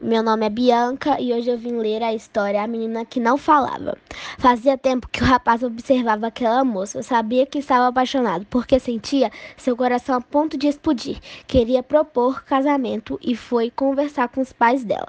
nome é Bianca e hoje eu vim ler a história A Menina que Não Falava. Fazia tempo que o rapaz observava aquela moça. Eu sabia que estava apaixonado, porque sentia seu coração a ponto de explodir. Queria propor casamento e foi conversar com os pais dela.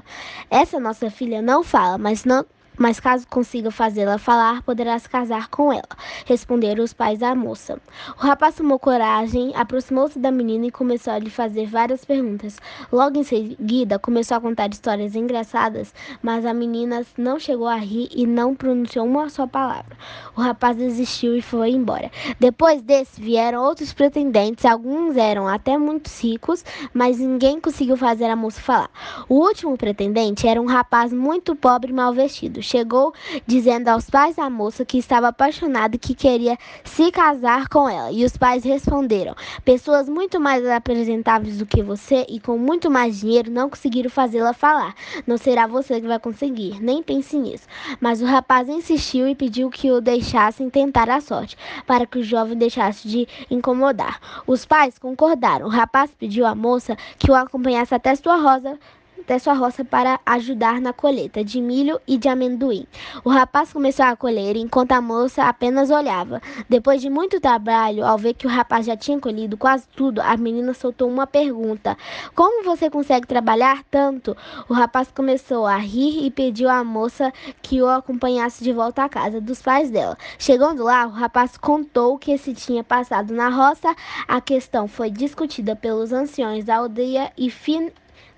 Essa nossa filha não fala, mas não mas caso consiga fazê-la falar, poderá se casar com ela, responderam os pais da moça. O rapaz tomou coragem, aproximou-se da menina e começou a lhe fazer várias perguntas. Logo em seguida, começou a contar histórias engraçadas, mas a menina não chegou a rir e não pronunciou uma só palavra. O rapaz desistiu e foi embora. Depois desse, vieram outros pretendentes, alguns eram até muito ricos, mas ninguém conseguiu fazer a moça falar. O último pretendente era um rapaz muito pobre e mal vestido chegou dizendo aos pais da moça que estava apaixonado e que queria se casar com ela. E os pais responderam: Pessoas muito mais apresentáveis do que você e com muito mais dinheiro não conseguiram fazê-la falar. Não será você que vai conseguir, nem pense nisso. Mas o rapaz insistiu e pediu que o deixassem tentar a sorte, para que o jovem deixasse de incomodar. Os pais concordaram. O rapaz pediu à moça que o acompanhasse até sua rosa até sua roça para ajudar na colheita de milho e de amendoim. O rapaz começou a colher enquanto a moça apenas olhava. Depois de muito trabalho, ao ver que o rapaz já tinha colhido quase tudo, a menina soltou uma pergunta: Como você consegue trabalhar tanto? O rapaz começou a rir e pediu à moça que o acompanhasse de volta à casa dos pais dela. Chegando lá, o rapaz contou o que se tinha passado na roça. A questão foi discutida pelos anciões da aldeia e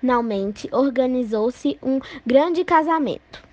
finalmente organizou-se um grande casamento.